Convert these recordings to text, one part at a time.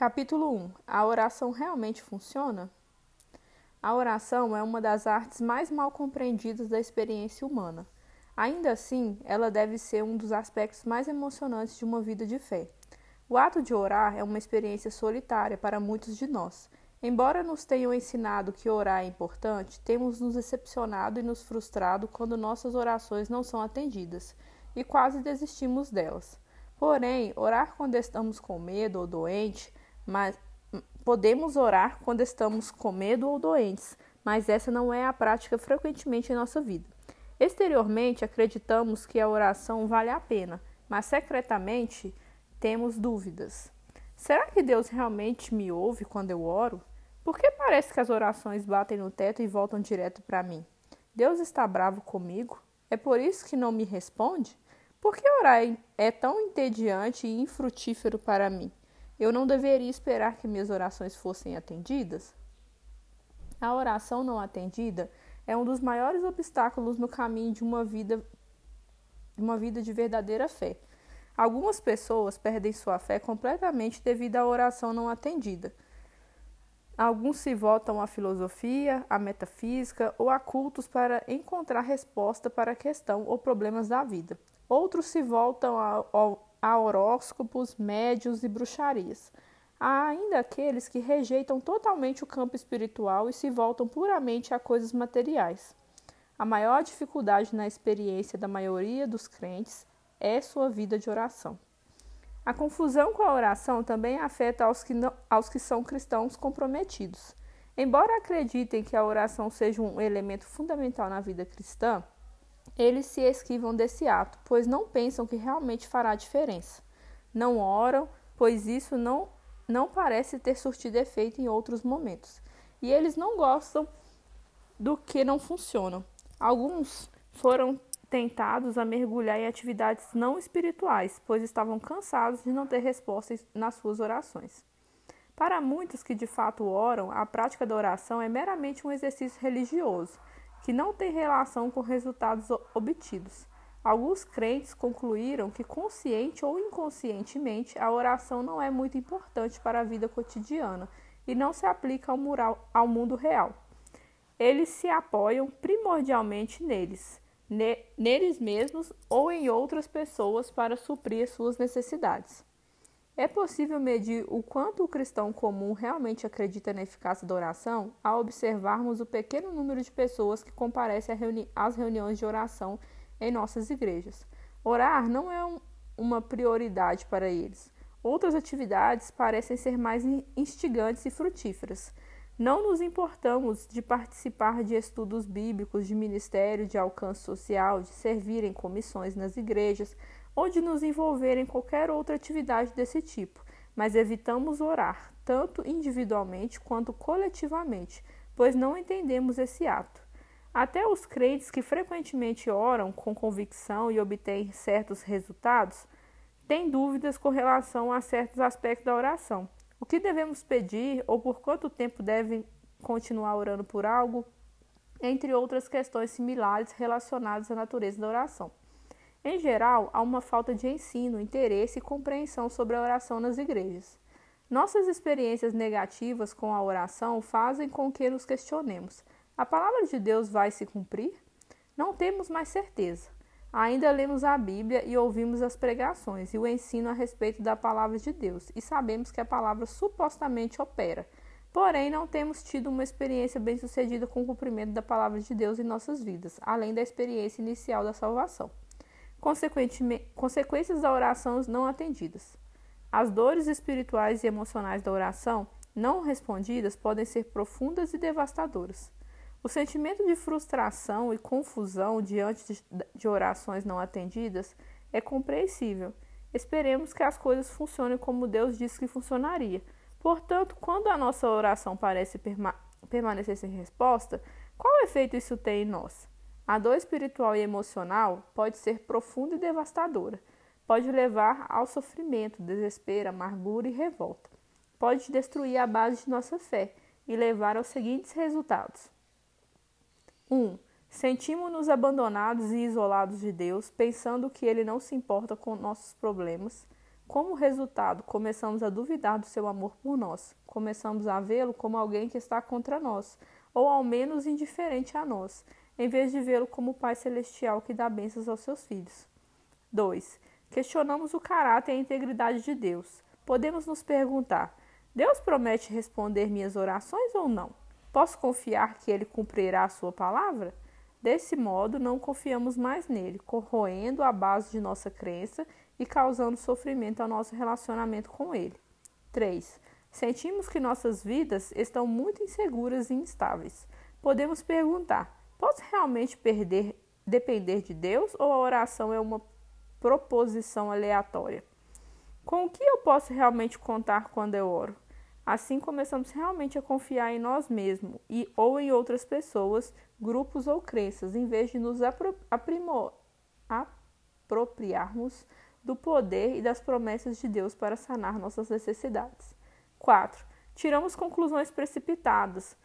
Capítulo 1 A oração realmente funciona? A oração é uma das artes mais mal compreendidas da experiência humana. Ainda assim, ela deve ser um dos aspectos mais emocionantes de uma vida de fé. O ato de orar é uma experiência solitária para muitos de nós. Embora nos tenham ensinado que orar é importante, temos nos decepcionado e nos frustrado quando nossas orações não são atendidas e quase desistimos delas. Porém, orar quando estamos com medo ou doente mas podemos orar quando estamos com medo ou doentes, mas essa não é a prática frequentemente em nossa vida. Exteriormente, acreditamos que a oração vale a pena, mas secretamente temos dúvidas. Será que Deus realmente me ouve quando eu oro? Por que parece que as orações batem no teto e voltam direto para mim? Deus está bravo comigo? É por isso que não me responde? Por que orar é tão entediante e infrutífero para mim? Eu não deveria esperar que minhas orações fossem atendidas? A oração não atendida é um dos maiores obstáculos no caminho de uma vida, uma vida de verdadeira fé. Algumas pessoas perdem sua fé completamente devido à oração não atendida. Alguns se voltam à filosofia, à metafísica ou a cultos para encontrar resposta para a questão ou problemas da vida. Outros se voltam ao, a horóscopos, médios e bruxarias. Há ainda aqueles que rejeitam totalmente o campo espiritual e se voltam puramente a coisas materiais. A maior dificuldade na experiência da maioria dos crentes é sua vida de oração. A confusão com a oração também afeta aos que, não, aos que são cristãos comprometidos. Embora acreditem que a oração seja um elemento fundamental na vida cristã, eles se esquivam desse ato, pois não pensam que realmente fará diferença. Não oram, pois isso não, não parece ter surtido efeito em outros momentos. E eles não gostam do que não funcionam. Alguns foram tentados a mergulhar em atividades não espirituais, pois estavam cansados de não ter respostas nas suas orações. Para muitos que de fato oram, a prática da oração é meramente um exercício religioso que não tem relação com resultados obtidos. Alguns crentes concluíram que, consciente ou inconscientemente, a oração não é muito importante para a vida cotidiana e não se aplica ao, mural, ao mundo real. Eles se apoiam primordialmente neles, ne, neles mesmos ou em outras pessoas para suprir suas necessidades. É possível medir o quanto o cristão comum realmente acredita na eficácia da oração ao observarmos o pequeno número de pessoas que comparecem reuni às reuniões de oração em nossas igrejas. Orar não é um, uma prioridade para eles. Outras atividades parecem ser mais instigantes e frutíferas. Não nos importamos de participar de estudos bíblicos, de ministério de alcance social, de servir em comissões nas igrejas, ou de nos envolver em qualquer outra atividade desse tipo, mas evitamos orar, tanto individualmente quanto coletivamente, pois não entendemos esse ato. Até os crentes que frequentemente oram com convicção e obtêm certos resultados têm dúvidas com relação a certos aspectos da oração. O que devemos pedir ou por quanto tempo devem continuar orando por algo, entre outras questões similares relacionadas à natureza da oração. Em geral, há uma falta de ensino, interesse e compreensão sobre a oração nas igrejas. Nossas experiências negativas com a oração fazem com que nos questionemos: a palavra de Deus vai se cumprir? Não temos mais certeza. Ainda lemos a Bíblia e ouvimos as pregações e o ensino a respeito da palavra de Deus, e sabemos que a palavra supostamente opera. Porém, não temos tido uma experiência bem-sucedida com o cumprimento da palavra de Deus em nossas vidas, além da experiência inicial da salvação consequências da oração não atendidas. As dores espirituais e emocionais da oração não respondidas podem ser profundas e devastadoras. O sentimento de frustração e confusão diante de orações não atendidas é compreensível. Esperemos que as coisas funcionem como Deus disse que funcionaria. Portanto, quando a nossa oração parece perma permanecer sem resposta, qual efeito isso tem em nós? A dor espiritual e emocional pode ser profunda e devastadora. Pode levar ao sofrimento, desespero, amargura e revolta. Pode destruir a base de nossa fé e levar aos seguintes resultados: 1. Um, Sentimos-nos abandonados e isolados de Deus, pensando que Ele não se importa com nossos problemas. Como resultado, começamos a duvidar do seu amor por nós, começamos a vê-lo como alguém que está contra nós, ou ao menos indiferente a nós, em vez de vê-lo como o Pai Celestial que dá bênçãos aos seus filhos. 2. Questionamos o caráter e a integridade de Deus. Podemos nos perguntar: Deus promete responder minhas orações ou não? Posso confiar que ele cumprirá a sua palavra? Desse modo, não confiamos mais nele, corroendo a base de nossa crença e causando sofrimento ao nosso relacionamento com ele. 3. Sentimos que nossas vidas estão muito inseguras e instáveis. Podemos perguntar: posso realmente perder, depender de Deus ou a oração é uma proposição aleatória? Com o que eu posso realmente contar quando eu oro? Assim começamos realmente a confiar em nós mesmos e ou em outras pessoas, grupos ou crenças, em vez de nos aprimor, apropriarmos do poder e das promessas de Deus para sanar nossas necessidades. 4. Tiramos conclusões precipitadas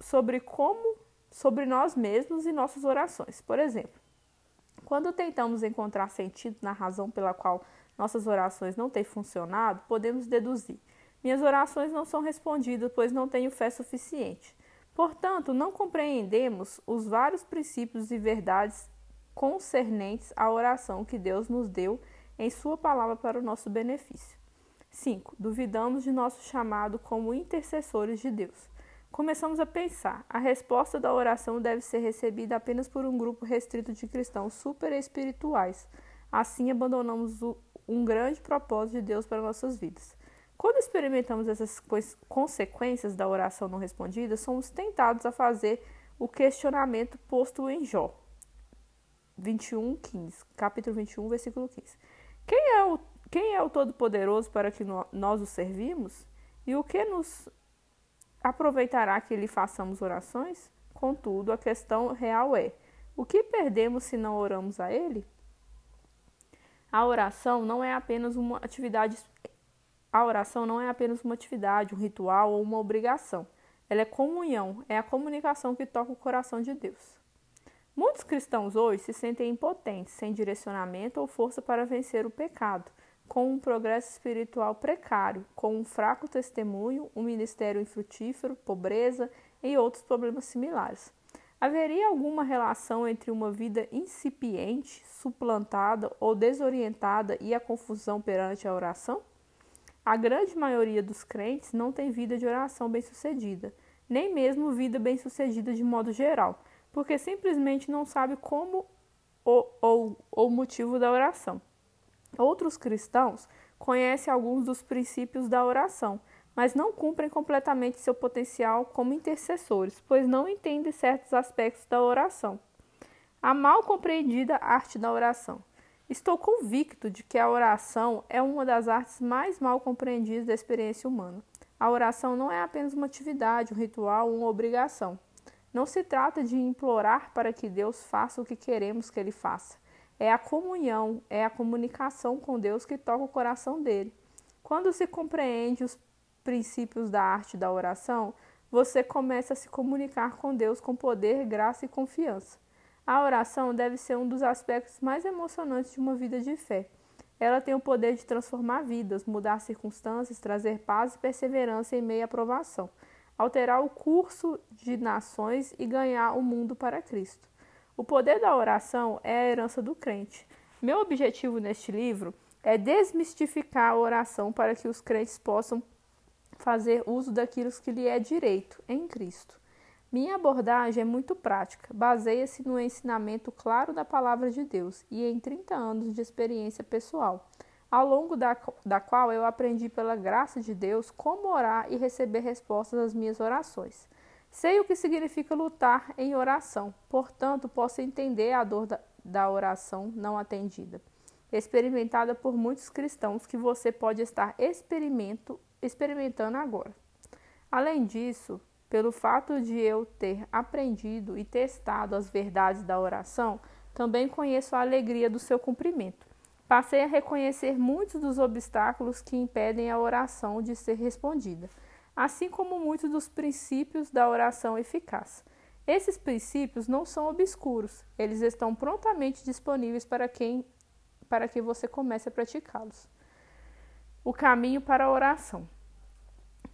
sobre como sobre nós mesmos e nossas orações. Por exemplo, quando tentamos encontrar sentido na razão pela qual nossas orações não têm funcionado, podemos deduzir: minhas orações não são respondidas, pois não tenho fé suficiente. Portanto, não compreendemos os vários princípios e verdades concernentes à oração que Deus nos deu em Sua palavra para o nosso benefício. 5. Duvidamos de nosso chamado como intercessores de Deus. Começamos a pensar: a resposta da oração deve ser recebida apenas por um grupo restrito de cristãos super espirituais. Assim, abandonamos o, um grande propósito de Deus para nossas vidas. Quando experimentamos essas consequências da oração não respondida, somos tentados a fazer o questionamento posto em Jó. 21, 15. Capítulo 21, versículo 15. Quem é o, quem é o Todo-Poderoso para que nós o servimos? E o que nos aproveitará que lhe façamos orações? Contudo, a questão real é: o que perdemos se não oramos a Ele? A oração não é apenas uma atividade a oração não é apenas uma atividade, um ritual ou uma obrigação. Ela é comunhão, é a comunicação que toca o coração de Deus. Muitos cristãos hoje se sentem impotentes, sem direcionamento ou força para vencer o pecado, com um progresso espiritual precário, com um fraco testemunho, um ministério infrutífero, pobreza e outros problemas similares. Haveria alguma relação entre uma vida incipiente, suplantada ou desorientada e a confusão perante a oração? A grande maioria dos crentes não tem vida de oração bem-sucedida, nem mesmo vida bem-sucedida de modo geral porque simplesmente não sabe como ou o motivo da oração. Outros cristãos conhecem alguns dos princípios da oração, mas não cumprem completamente seu potencial como intercessores, pois não entendem certos aspectos da oração. A mal compreendida arte da oração. Estou convicto de que a oração é uma das artes mais mal compreendidas da experiência humana. A oração não é apenas uma atividade, um ritual, uma obrigação. Não se trata de implorar para que Deus faça o que queremos que Ele faça. É a comunhão, é a comunicação com Deus que toca o coração dele. Quando se compreende os princípios da arte da oração, você começa a se comunicar com Deus com poder, graça e confiança. A oração deve ser um dos aspectos mais emocionantes de uma vida de fé. Ela tem o poder de transformar vidas, mudar circunstâncias, trazer paz e perseverança em meio à provação alterar o curso de nações e ganhar o mundo para Cristo. O poder da oração é a herança do crente. Meu objetivo neste livro é desmistificar a oração para que os crentes possam fazer uso daquilo que lhe é direito em Cristo. Minha abordagem é muito prática, baseia-se no ensinamento claro da palavra de Deus e em 30 anos de experiência pessoal ao longo da, da qual eu aprendi pela graça de Deus como orar e receber respostas às minhas orações. Sei o que significa lutar em oração, portanto, posso entender a dor da, da oração não atendida, experimentada por muitos cristãos que você pode estar experimento, experimentando agora. Além disso, pelo fato de eu ter aprendido e testado as verdades da oração, também conheço a alegria do seu cumprimento. Passei a reconhecer muitos dos obstáculos que impedem a oração de ser respondida, assim como muitos dos princípios da oração eficaz. Esses princípios não são obscuros, eles estão prontamente disponíveis para quem para que você comece a praticá-los. O caminho para a oração.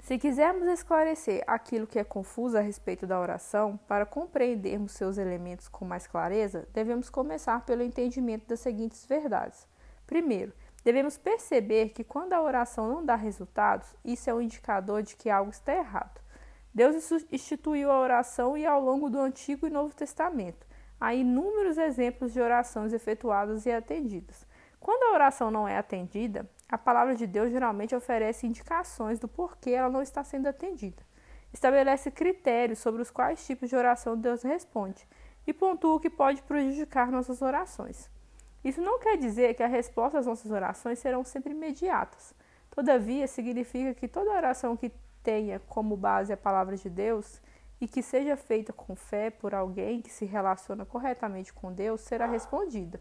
Se quisermos esclarecer aquilo que é confuso a respeito da oração, para compreendermos seus elementos com mais clareza, devemos começar pelo entendimento das seguintes verdades. Primeiro, devemos perceber que quando a oração não dá resultados, isso é um indicador de que algo está errado. Deus instituiu a oração e ao longo do Antigo e Novo Testamento há inúmeros exemplos de orações efetuadas e atendidas. Quando a oração não é atendida, a palavra de Deus geralmente oferece indicações do porquê ela não está sendo atendida. Estabelece critérios sobre os quais tipos de oração Deus responde e pontua o que pode prejudicar nossas orações. Isso não quer dizer que a resposta às nossas orações serão sempre imediatas. Todavia, significa que toda oração que tenha como base a palavra de Deus e que seja feita com fé por alguém que se relaciona corretamente com Deus será respondida.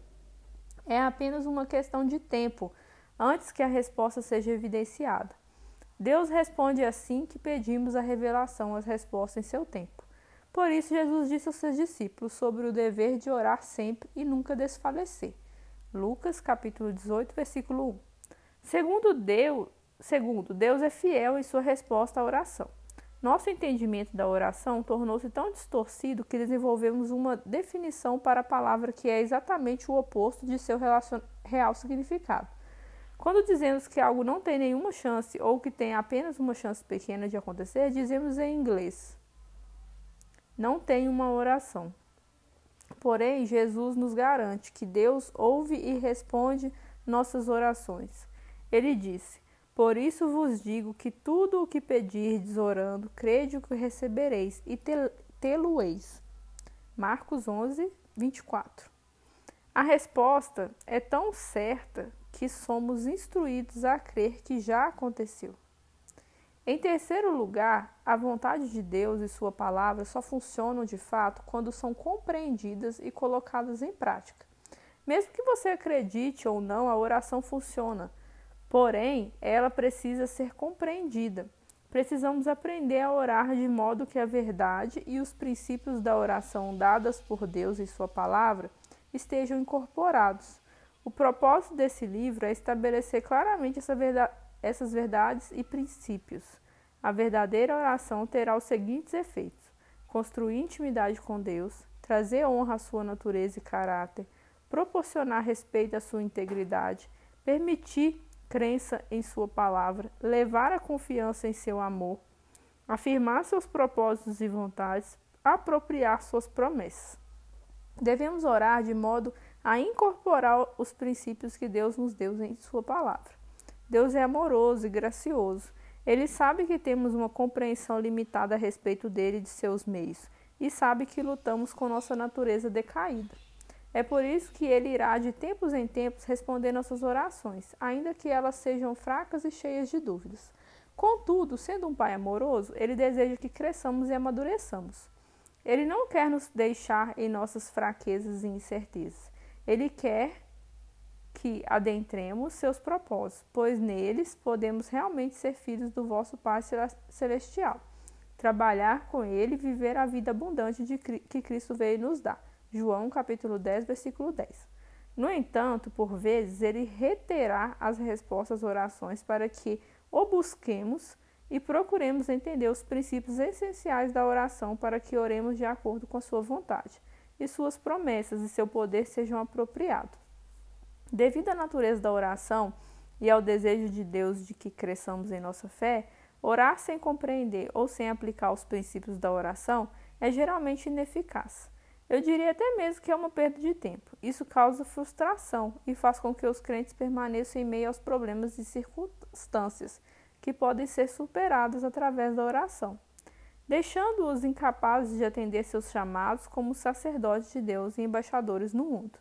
É apenas uma questão de tempo antes que a resposta seja evidenciada. Deus responde assim que pedimos a revelação às respostas em seu tempo. Por isso, Jesus disse aos seus discípulos sobre o dever de orar sempre e nunca desfalecer. Lucas, capítulo 18, versículo 1. Segundo Deus, segundo, Deus é fiel em sua resposta à oração. Nosso entendimento da oração tornou-se tão distorcido que desenvolvemos uma definição para a palavra que é exatamente o oposto de seu real significado. Quando dizemos que algo não tem nenhuma chance ou que tem apenas uma chance pequena de acontecer, dizemos em inglês: não tem uma oração. Porém, Jesus nos garante que Deus ouve e responde nossas orações. Ele disse: Por isso vos digo que tudo o que pedirdes orando, crede que recebereis e tê-lo-eis. Marcos 11, 24. A resposta é tão certa que somos instruídos a crer que já aconteceu. Em terceiro lugar, a vontade de Deus e Sua palavra só funcionam de fato quando são compreendidas e colocadas em prática. Mesmo que você acredite ou não, a oração funciona, porém, ela precisa ser compreendida. Precisamos aprender a orar de modo que a verdade e os princípios da oração dadas por Deus e Sua palavra estejam incorporados. O propósito desse livro é estabelecer claramente essa verdade, essas verdades e princípios. A verdadeira oração terá os seguintes efeitos: construir intimidade com Deus, trazer honra à sua natureza e caráter, proporcionar respeito à sua integridade, permitir crença em sua palavra, levar a confiança em seu amor, afirmar seus propósitos e vontades, apropriar suas promessas. Devemos orar de modo a incorporar os princípios que Deus nos deu em Sua palavra. Deus é amoroso e gracioso. Ele sabe que temos uma compreensão limitada a respeito dele e de seus meios, e sabe que lutamos com nossa natureza decaída. É por isso que ele irá de tempos em tempos responder nossas orações, ainda que elas sejam fracas e cheias de dúvidas. Contudo, sendo um pai amoroso, ele deseja que cresçamos e amadureçamos. Ele não quer nos deixar em nossas fraquezas e incertezas. Ele quer que adentremos seus propósitos, pois neles podemos realmente ser filhos do vosso Pai Celestial, trabalhar com Ele e viver a vida abundante de, que Cristo veio nos dar. João capítulo 10, versículo 10. No entanto, por vezes, ele reterá as respostas às orações para que o busquemos e procuremos entender os princípios essenciais da oração para que oremos de acordo com a sua vontade e suas promessas e seu poder sejam apropriados. Devido à natureza da oração e ao desejo de Deus de que cresçamos em nossa fé, orar sem compreender ou sem aplicar os princípios da oração é geralmente ineficaz. Eu diria até mesmo que é uma perda de tempo. Isso causa frustração e faz com que os crentes permaneçam em meio aos problemas e circunstâncias que podem ser superados através da oração deixando-os incapazes de atender seus chamados como sacerdotes de Deus e embaixadores no mundo.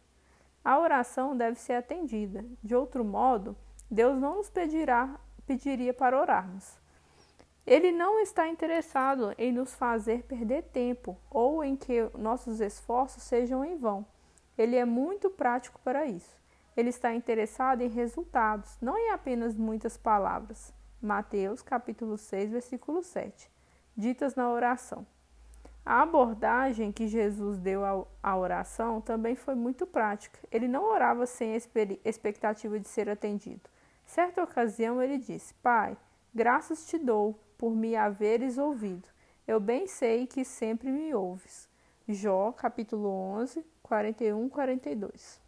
A oração deve ser atendida, de outro modo, Deus não nos pedirá, pediria para orarmos. Ele não está interessado em nos fazer perder tempo ou em que nossos esforços sejam em vão. Ele é muito prático para isso. Ele está interessado em resultados, não em apenas muitas palavras. Mateus capítulo 6, versículo 7 ditas na oração. A abordagem que Jesus deu à oração também foi muito prática. Ele não orava sem expectativa de ser atendido. Certa ocasião ele disse: Pai, graças te dou por me haveres ouvido. Eu bem sei que sempre me ouves. Jó, capítulo 11, 41, 42.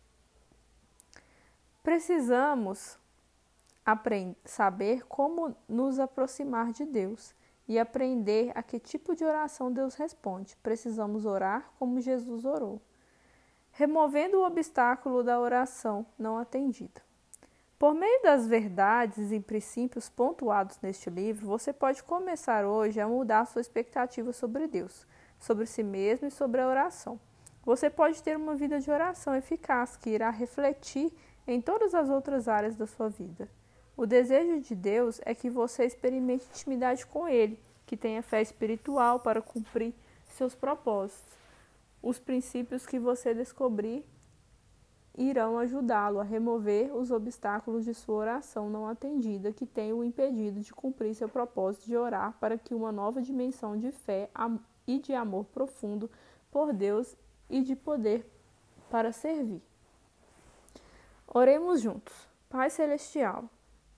Precisamos saber como nos aproximar de Deus e aprender a que tipo de oração Deus responde. Precisamos orar como Jesus orou, removendo o obstáculo da oração não atendida. Por meio das verdades e princípios pontuados neste livro, você pode começar hoje a mudar sua expectativa sobre Deus, sobre si mesmo e sobre a oração. Você pode ter uma vida de oração eficaz que irá refletir em todas as outras áreas da sua vida. O desejo de Deus é que você experimente intimidade com Ele, que tenha fé espiritual para cumprir seus propósitos. Os princípios que você descobrir irão ajudá-lo a remover os obstáculos de sua oração não atendida que tem o impedido de cumprir seu propósito de orar para que uma nova dimensão de fé e de amor profundo por Deus e de poder para servir. Oremos juntos. Pai celestial,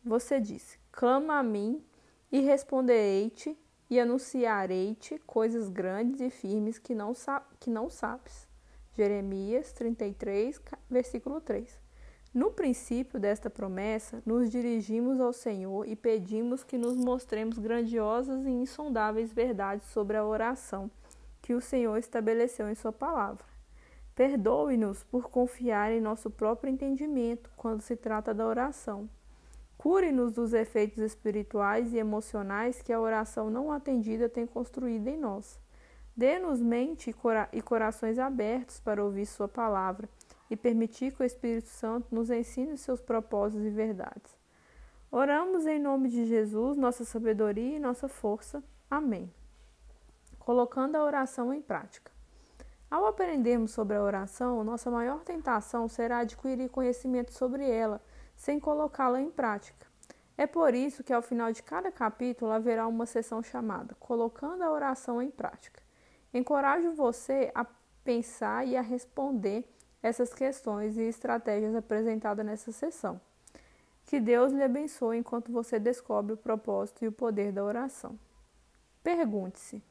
você disse: Clama a mim e responderei-te e anunciarei-te coisas grandes e firmes que não, que não sabes. Jeremias 33, versículo 3. No princípio desta promessa, nos dirigimos ao Senhor e pedimos que nos mostremos grandiosas e insondáveis verdades sobre a oração que o Senhor estabeleceu em Sua palavra. Perdoe-nos por confiar em nosso próprio entendimento quando se trata da oração. Cure-nos dos efeitos espirituais e emocionais que a oração não atendida tem construído em nós. Dê-nos mente e corações abertos para ouvir Sua palavra e permitir que o Espírito Santo nos ensine seus propósitos e verdades. Oramos em nome de Jesus, nossa sabedoria e nossa força. Amém. Colocando a oração em prática. Ao aprendermos sobre a oração, nossa maior tentação será adquirir conhecimento sobre ela, sem colocá-la em prática. É por isso que ao final de cada capítulo haverá uma sessão chamada Colocando a Oração em Prática. Encorajo você a pensar e a responder essas questões e estratégias apresentadas nessa sessão. Que Deus lhe abençoe enquanto você descobre o propósito e o poder da oração. Pergunte-se: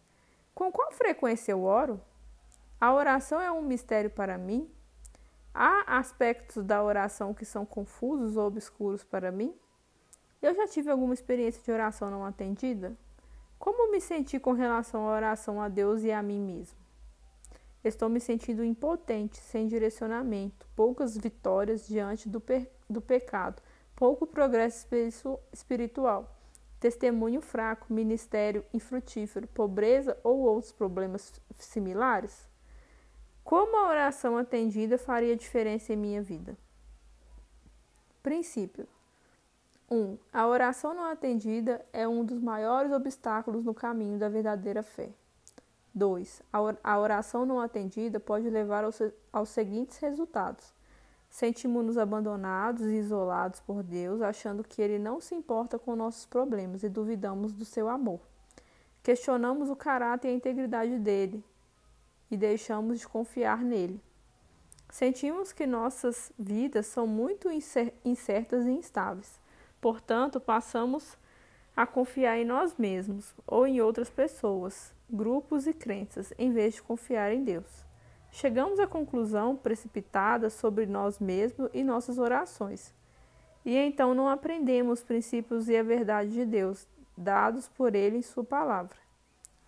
com qual frequência eu oro? A oração é um mistério para mim? Há aspectos da oração que são confusos ou obscuros para mim? Eu já tive alguma experiência de oração não atendida? Como me senti com relação à oração a Deus e a mim mesmo? Estou me sentindo impotente, sem direcionamento, poucas vitórias diante do, do pecado, pouco progresso espiritual, testemunho fraco, ministério infrutífero, pobreza ou outros problemas similares? Como a oração atendida faria diferença em minha vida? Princípio: 1. Um, a oração não atendida é um dos maiores obstáculos no caminho da verdadeira fé. 2. A oração não atendida pode levar aos seguintes resultados: sentimos-nos abandonados e isolados por Deus, achando que Ele não se importa com nossos problemas e duvidamos do seu amor. Questionamos o caráter e a integridade dele e deixamos de confiar nele. Sentimos que nossas vidas são muito incertas e instáveis Portanto, passamos a confiar em nós mesmos ou em outras pessoas, grupos e crenças, em vez de confiar em Deus. Chegamos à conclusão precipitada sobre nós mesmos e nossas orações. E então não aprendemos os princípios e a verdade de Deus, dados por Ele em Sua palavra.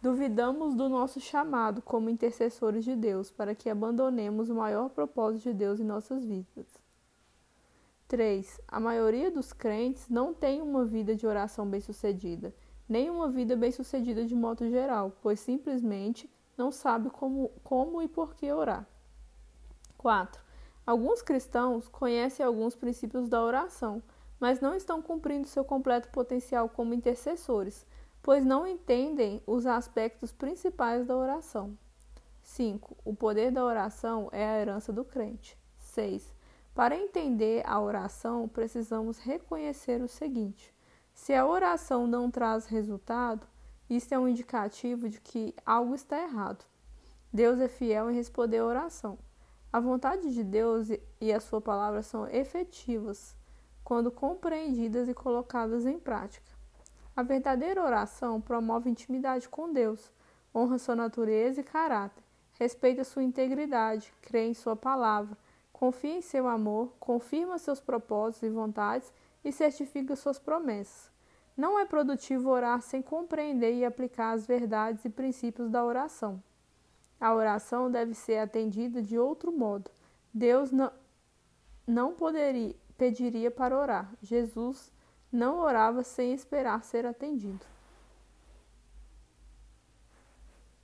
Duvidamos do nosso chamado como intercessores de Deus para que abandonemos o maior propósito de Deus em nossas vidas. 3. A maioria dos crentes não tem uma vida de oração bem-sucedida, nem uma vida bem-sucedida de modo geral, pois simplesmente não sabe como, como e por que orar. 4. Alguns cristãos conhecem alguns princípios da oração, mas não estão cumprindo seu completo potencial como intercessores, pois não entendem os aspectos principais da oração. 5. O poder da oração é a herança do crente. 6. Para entender a oração, precisamos reconhecer o seguinte: se a oração não traz resultado, isso é um indicativo de que algo está errado. Deus é fiel em responder a oração. A vontade de Deus e a sua palavra são efetivas. quando compreendidas e colocadas em prática. A verdadeira oração promove intimidade com Deus, honra sua natureza e caráter, respeita sua integridade, crê em sua palavra, confia em seu amor, confirma seus propósitos e vontades e certifica suas promessas. Não é produtivo orar sem compreender e aplicar as verdades e princípios da oração. A oração deve ser atendida de outro modo. Deus não, não poderia, pediria para orar. Jesus não orava sem esperar ser atendido.